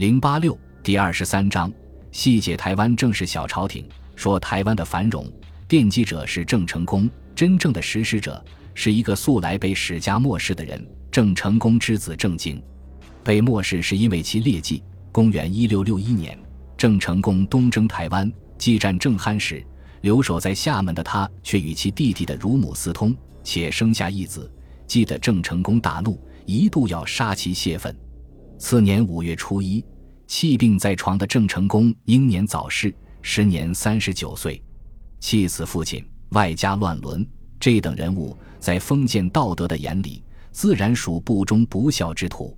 零八六第二十三章，细解台湾正是小朝廷，说台湾的繁荣奠基者是郑成功，真正的实施者是一个素来被史家漠视的人——郑成功之子郑经。被漠视是因为其劣迹。公元一六六一年，郑成功东征台湾，激战正酣时，留守在厦门的他却与其弟弟的乳母私通，且生下一子，激得郑成功大怒，一度要杀其泄愤。次年五月初一，气病在床的郑成功英年早逝，时年三十九岁。妻子父亲，外加乱伦，这等人物在封建道德的眼里，自然属不忠不孝之徒。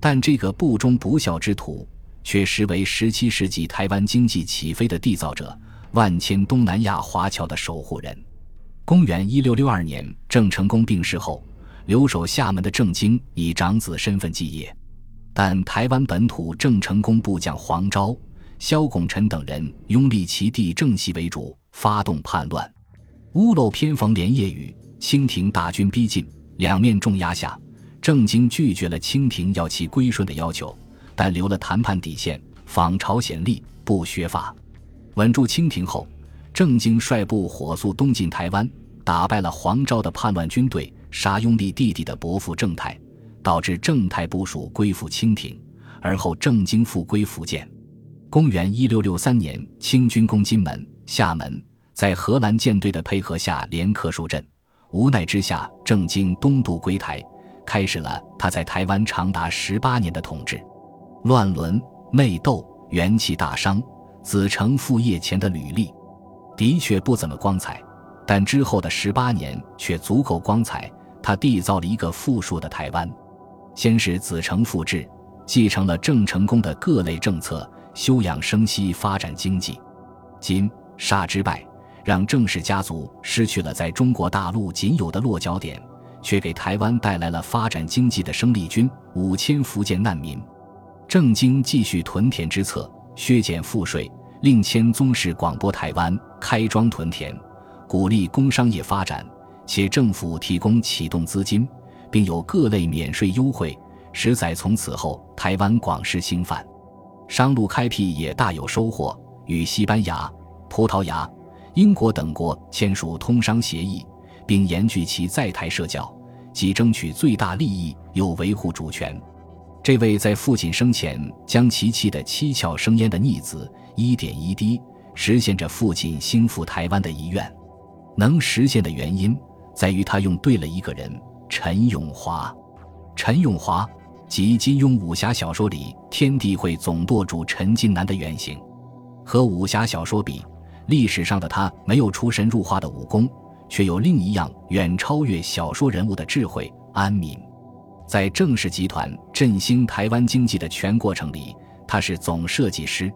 但这个不忠不孝之徒，却实为十七世纪台湾经济起飞的缔造者，万千东南亚华侨的守护人。公元一六六二年，郑成功病逝后，留守厦门的郑经以长子身份继业，但台湾本土郑成功部将黄昭、萧拱辰等人拥立其弟郑袭为主，发动叛乱。屋漏偏逢连夜雨，清廷大军逼近，两面重压下。郑经拒绝了清廷要其归顺的要求，但留了谈判底线，访朝显利，不削发。稳住清廷后，郑经率部火速东进台湾，打败了黄昭的叛乱军队，杀拥立弟弟的伯父郑泰，导致郑泰部属归附清廷。而后郑经复归福建。公元一六六三年，清军攻金门、厦门，在荷兰舰队的配合下连克数阵，无奈之下，郑经东渡归台。开始了他在台湾长达十八年的统治，乱伦、内斗、元气大伤、子承父业前的履历，的确不怎么光彩，但之后的十八年却足够光彩。他缔造了一个富庶的台湾，先是子承父制，继承了郑成功的各类政策，休养生息，发展经济。金沙之败，让郑氏家族失去了在中国大陆仅有的落脚点。却给台湾带来了发展经济的生力军五千福建难民。郑经继续屯田之策，削减赋税，令迁宗室广播台湾，开庄屯田，鼓励工商业发展，且政府提供启动资金，并有各类免税优惠。实载从此后，台湾广施兴范，商路开辟也大有收获，与西班牙、葡萄牙、英国等国签署通商协议。并严拒其在台设教，既争取最大利益，又维护主权。这位在父亲生前将其气得七窍生烟的逆子，一点一滴实现着父亲兴复台湾的遗愿。能实现的原因，在于他用对了一个人——陈永华。陈永华即金庸武侠小说里天地会总舵主陈近南的原型。和武侠小说比，历史上的他没有出神入化的武功。却有另一样远超越小说人物的智慧——安民。在郑氏集团振兴台湾经济的全过程里，他是总设计师。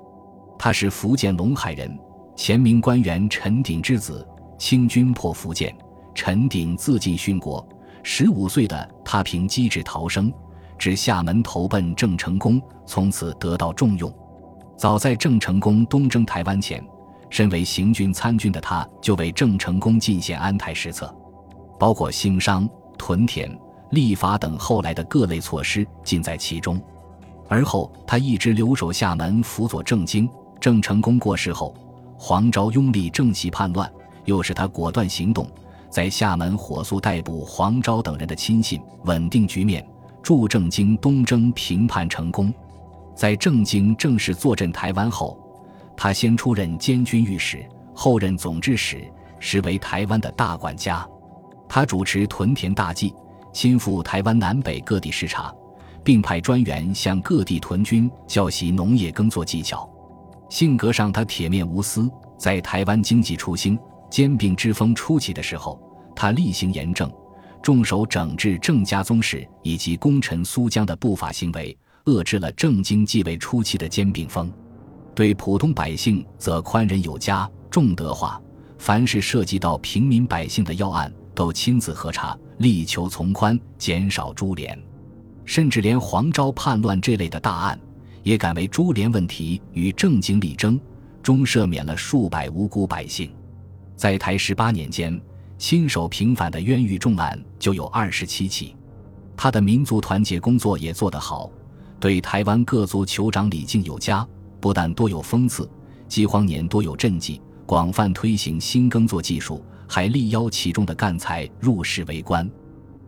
他是福建龙海人，前明官员陈鼎之子。清军破福建，陈鼎自尽殉国。十五岁的他凭机智逃生，至厦门投奔郑成功，从此得到重用。早在郑成功东征台湾前。身为行军参军的他，就为郑成功进献安台施策，包括兴商、屯田、立法等后来的各类措施尽在其中。而后，他一直留守厦门辅佐郑经。郑成功过世后，黄昭拥立郑袭叛乱，又是他果断行动，在厦门火速逮捕黄昭等人的亲信，稳定局面，助郑经东征平叛成功。在郑经正式坐镇台湾后。他先出任监军御史，后任总制使，实为台湾的大管家。他主持屯田大计，亲赴台湾南北各地视察，并派专员向各地屯军教习农业耕作技巧。性格上，他铁面无私。在台湾经济初兴、兼并之风初起的时候，他厉行严政，重手整治郑家宗室以及功臣苏江的不法行为，遏制了郑经继位初期的兼并风。对普通百姓则宽仁有加，重德化。凡是涉及到平民百姓的要案，都亲自核查，力求从宽，减少株连。甚至连黄昭叛乱这类的大案，也敢为株连问题与郑经力争，终赦免了数百无辜百姓。在台十八年间，亲手平反的冤狱重案就有二十七起。他的民族团结工作也做得好。对台湾各族酋长礼敬有加，不但多有封赐，饥荒年多有赈济，广泛推行新耕作技术，还力邀其中的干才入仕为官，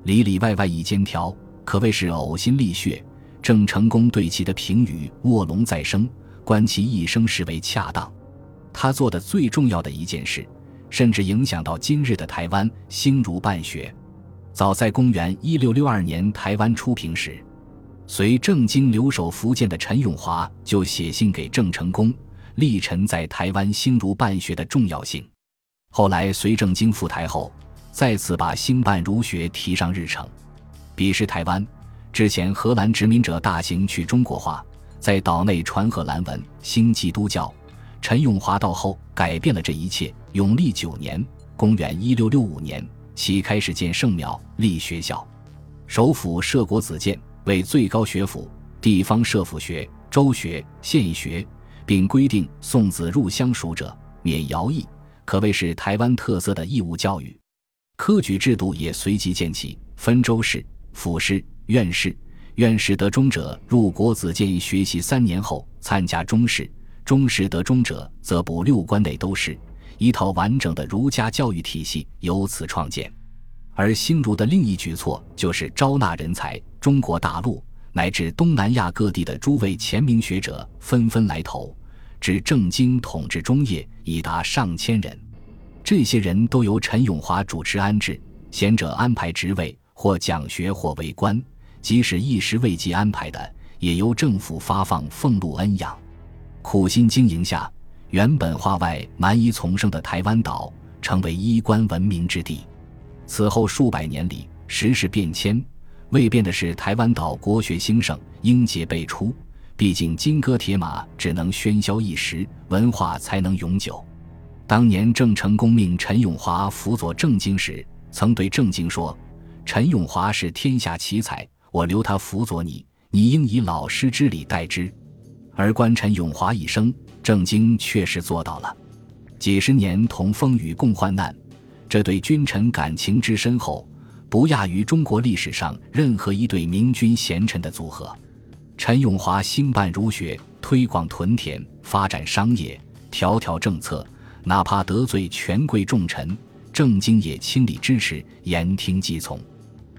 里里外外一肩挑，可谓是呕心沥血。郑成功对其的评语卧龙再生，观其一生实为恰当。他做的最重要的一件事，甚至影响到今日的台湾兴儒办学。早在公元一六六二年台湾初平时，随郑经留守福建的陈永华就写信给郑成功，力陈在台湾兴儒办学的重要性。后来随郑经赴台后，再次把兴办儒学提上日程。彼时台湾。之前，荷兰殖民者大行去中国化，在岛内传荷兰文，兴基督教。陈永华到后，改变了这一切。永历九年（公元1665年），其开始建圣庙、立学校，首府设国子监，为最高学府；地方设府学、州学、县学，并规定送子入乡属者免徭役，可谓是台湾特色的义务教育。科举制度也随即建起，分州市、府市。院士、院士得中者入国子监学习三年后参加中试，中试得中者则补六关内都试。一套完整的儒家教育体系由此创建。而新儒的另一举措就是招纳人才，中国大陆乃至东南亚各地的诸位前明学者纷纷来投，至正经统治中叶已达上千人。这些人都由陈永华主持安置，贤者安排职位，或讲学，或为官。即使一时未及安排的，也由政府发放俸禄恩养。苦心经营下，原本化外蛮夷丛生的台湾岛，成为衣冠文明之地。此后数百年里，时事变迁，未变的是台湾岛国学兴盛，英杰辈出。毕竟金戈铁马只能喧嚣一时，文化才能永久。当年郑成功命陈永华辅佐郑经时，曾对郑经说：“陈永华是天下奇才。”我留他辅佐你，你应以老师之礼待之。而观陈永华一生，郑经确实做到了。几十年同风雨共患难，这对君臣感情之深厚，不亚于中国历史上任何一对明君贤臣的组合。陈永华兴办儒学，推广屯田，发展商业，条条政策，哪怕得罪权贵重臣，郑经也倾力支持，言听计从。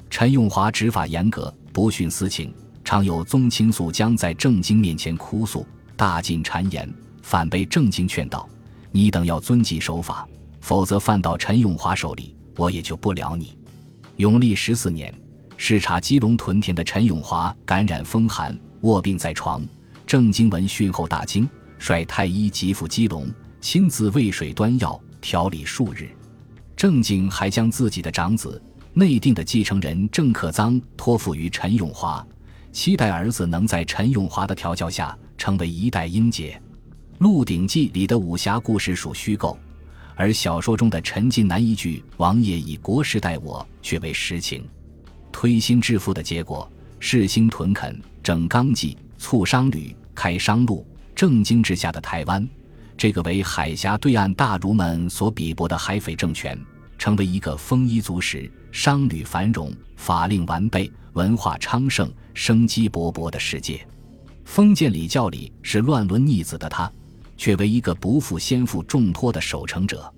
陈永华执法严格。不徇私情，常有宗亲宿将在郑经面前哭诉，大尽谗言，反被郑经劝道：“你等要遵纪守法，否则犯到陈永华手里，我也救不了你。”永历十四年，视察基隆屯田的陈永华感染风寒，卧病在床。郑经闻讯后大惊，率太医急赴基隆，亲自喂水端药调理数日。郑经还将自己的长子。内定的继承人郑克臧托付于陈永华，期待儿子能在陈永华的调教下成为一代英杰。《鹿鼎记》里的武侠故事属虚构，而小说中的陈近南一句“王爷以国事待我”却为实情。推心置腹的结果，世兴屯垦，整纲纪，促商旅，开商路。正经之下的台湾，这个为海峡对岸大儒们所鄙薄的海匪政权。成为一个丰衣足食、商旅繁荣、法令完备、文化昌盛、生机勃勃的世界。封建礼教里是乱伦逆子的他，却为一个不负先父重托的守城者。